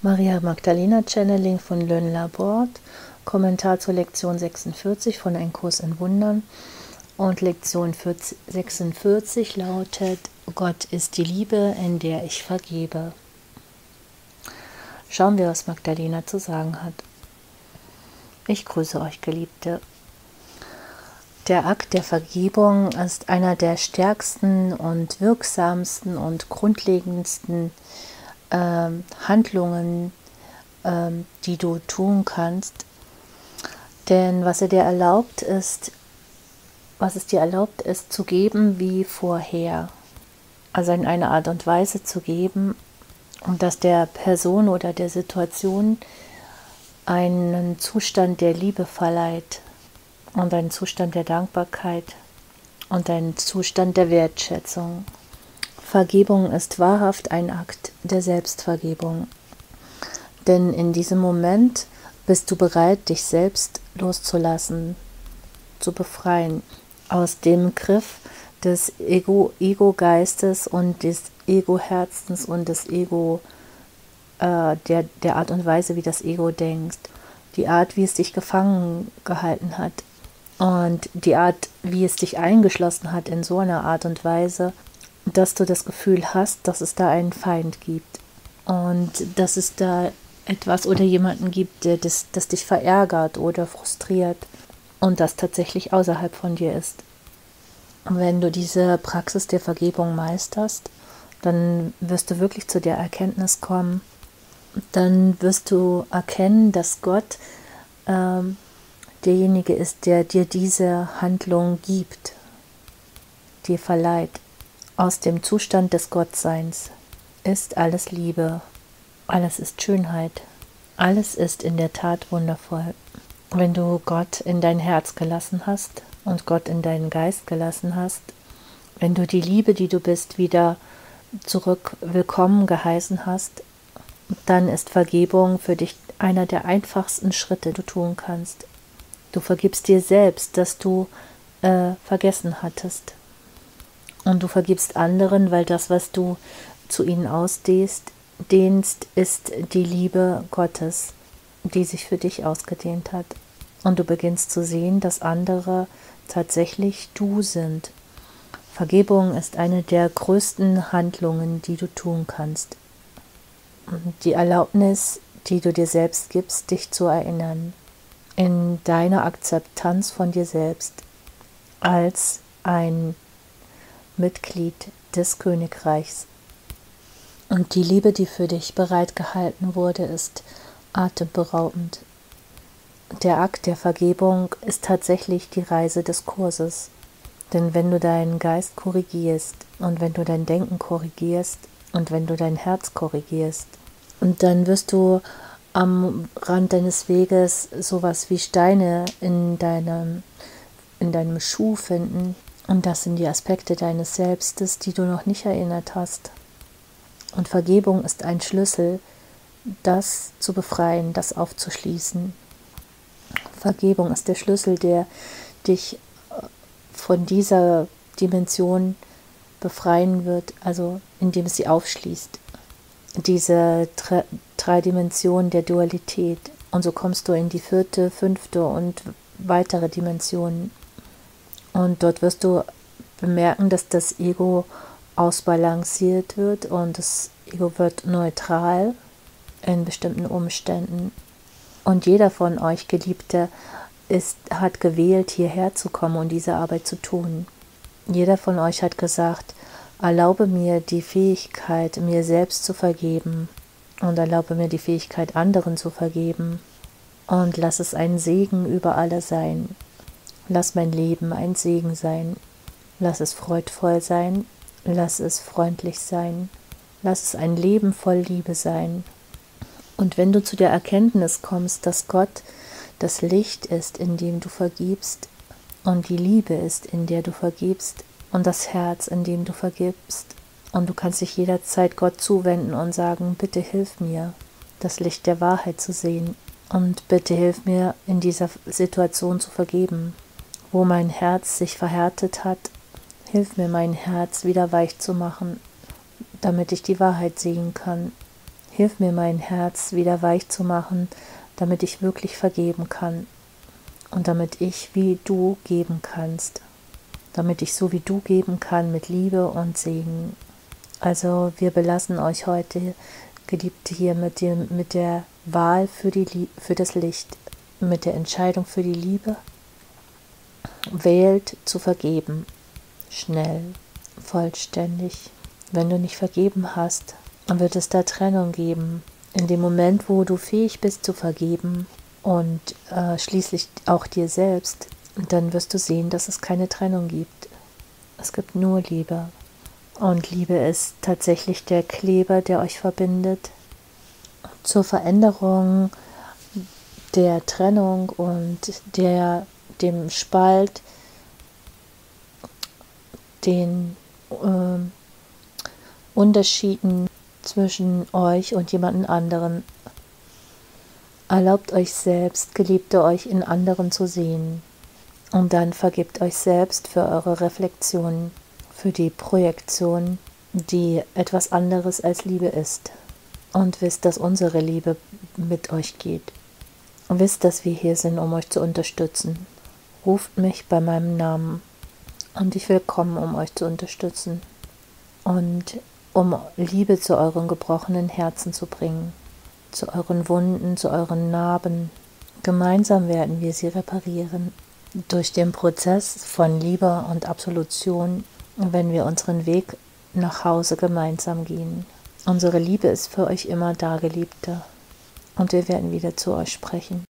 Maria Magdalena Channeling von Lönn Labort, Kommentar zur Lektion 46 von Ein Kurs in Wundern. Und Lektion 46 lautet, Gott ist die Liebe, in der ich vergebe. Schauen wir, was Magdalena zu sagen hat. Ich grüße euch, Geliebte. Der Akt der Vergebung ist einer der stärksten und wirksamsten und grundlegendsten äh, Handlungen, äh, die du tun kannst. Denn was er dir erlaubt ist, was es dir erlaubt ist, zu geben wie vorher. Also in einer Art und Weise zu geben, und dass der Person oder der Situation einen Zustand der Liebe verleiht und einen Zustand der Dankbarkeit und einen Zustand der Wertschätzung. Vergebung ist wahrhaft ein Akt der Selbstvergebung. Denn in diesem Moment bist du bereit, dich selbst loszulassen, zu befreien aus dem Griff des Ego-Geistes Ego und des Ego-Herzens und des Ego, äh, der, der Art und Weise, wie das Ego denkt, die Art, wie es dich gefangen gehalten hat und die Art, wie es dich eingeschlossen hat in so einer Art und Weise, dass du das Gefühl hast, dass es da einen Feind gibt und dass es da etwas oder jemanden gibt, der das, das dich verärgert oder frustriert und das tatsächlich außerhalb von dir ist. Und wenn du diese Praxis der Vergebung meisterst, dann wirst du wirklich zu der Erkenntnis kommen, dann wirst du erkennen, dass Gott ähm, derjenige ist, der dir diese Handlung gibt, dir verleiht. Aus dem Zustand des Gottseins ist alles Liebe, alles ist Schönheit, alles ist in der Tat wundervoll. Wenn du Gott in dein Herz gelassen hast und Gott in deinen Geist gelassen hast, wenn du die Liebe, die du bist, wieder zurück willkommen geheißen hast, dann ist Vergebung für dich einer der einfachsten Schritte, die du tun kannst. Du vergibst dir selbst, dass du äh, vergessen hattest. Und du vergibst anderen, weil das, was du zu ihnen ausdehnst, dehnst, ist die Liebe Gottes, die sich für dich ausgedehnt hat. Und du beginnst zu sehen, dass andere tatsächlich du sind. Vergebung ist eine der größten Handlungen, die du tun kannst. Die Erlaubnis, die du dir selbst gibst, dich zu erinnern, in deiner Akzeptanz von dir selbst als ein Mitglied des Königreichs. Und die Liebe, die für dich bereitgehalten wurde, ist atemberaubend. Der Akt der Vergebung ist tatsächlich die Reise des Kurses. Denn wenn du deinen Geist korrigierst und wenn du dein Denken korrigierst und wenn du dein Herz korrigierst, und dann wirst du am Rand deines Weges sowas wie Steine in deinem, in deinem Schuh finden. Und das sind die Aspekte deines Selbstes, die du noch nicht erinnert hast. Und Vergebung ist ein Schlüssel, das zu befreien, das aufzuschließen. Vergebung ist der Schlüssel, der dich äh, von dieser Dimension befreien wird, also indem es sie aufschließt. Diese drei Dimensionen der Dualität. Und so kommst du in die vierte, fünfte und weitere Dimensionen. Und dort wirst du bemerken, dass das Ego ausbalanciert wird und das Ego wird neutral in bestimmten Umständen. Und jeder von euch, Geliebte, ist, hat gewählt, hierher zu kommen und diese Arbeit zu tun. Jeder von euch hat gesagt, erlaube mir die Fähigkeit, mir selbst zu vergeben und erlaube mir die Fähigkeit, anderen zu vergeben. Und lass es ein Segen über alle sein. Lass mein Leben ein Segen sein. Lass es freudvoll sein. Lass es freundlich sein. Lass es ein Leben voll Liebe sein. Und wenn du zu der Erkenntnis kommst, dass Gott das Licht ist, in dem du vergibst, und die Liebe ist, in der du vergibst, und das Herz, in dem du vergibst, und du kannst dich jederzeit Gott zuwenden und sagen, bitte hilf mir, das Licht der Wahrheit zu sehen, und bitte hilf mir, in dieser Situation zu vergeben, wo mein Herz sich verhärtet hat, hilf mir, mein Herz wieder weich zu machen, damit ich die Wahrheit sehen kann Hilf mir, mein Herz wieder weich zu machen, damit ich wirklich vergeben kann und damit ich wie du geben kannst, damit ich so wie du geben kann mit Liebe und Segen. Also wir belassen euch heute, Geliebte, hier mit, dem, mit der Wahl für, die, für das Licht, mit der Entscheidung für die Liebe. Wählt zu vergeben, schnell, vollständig. Wenn du nicht vergeben hast, wird es da Trennung geben. In dem Moment, wo du fähig bist zu vergeben und äh, schließlich auch dir selbst, dann wirst du sehen, dass es keine Trennung gibt. Es gibt nur Liebe. Und Liebe ist tatsächlich der Kleber, der euch verbindet. Zur Veränderung der Trennung und der, dem Spalt, den äh, Unterschieden zwischen euch und jemanden anderen. Erlaubt euch selbst, Geliebte, euch in anderen zu sehen. Und dann vergebt euch selbst für eure Reflexion, für die Projektion, die etwas anderes als Liebe ist. Und wisst, dass unsere Liebe mit euch geht. Wisst, dass wir hier sind, um euch zu unterstützen. Ruft mich bei meinem Namen und ich will kommen, um euch zu unterstützen und um Liebe zu euren gebrochenen Herzen zu bringen, zu euren Wunden, zu euren Narben. Gemeinsam werden wir sie reparieren. Durch den Prozess von Liebe und Absolution, wenn wir unseren Weg nach Hause gemeinsam gehen. Unsere Liebe ist für euch immer da, Geliebte, und wir werden wieder zu euch sprechen.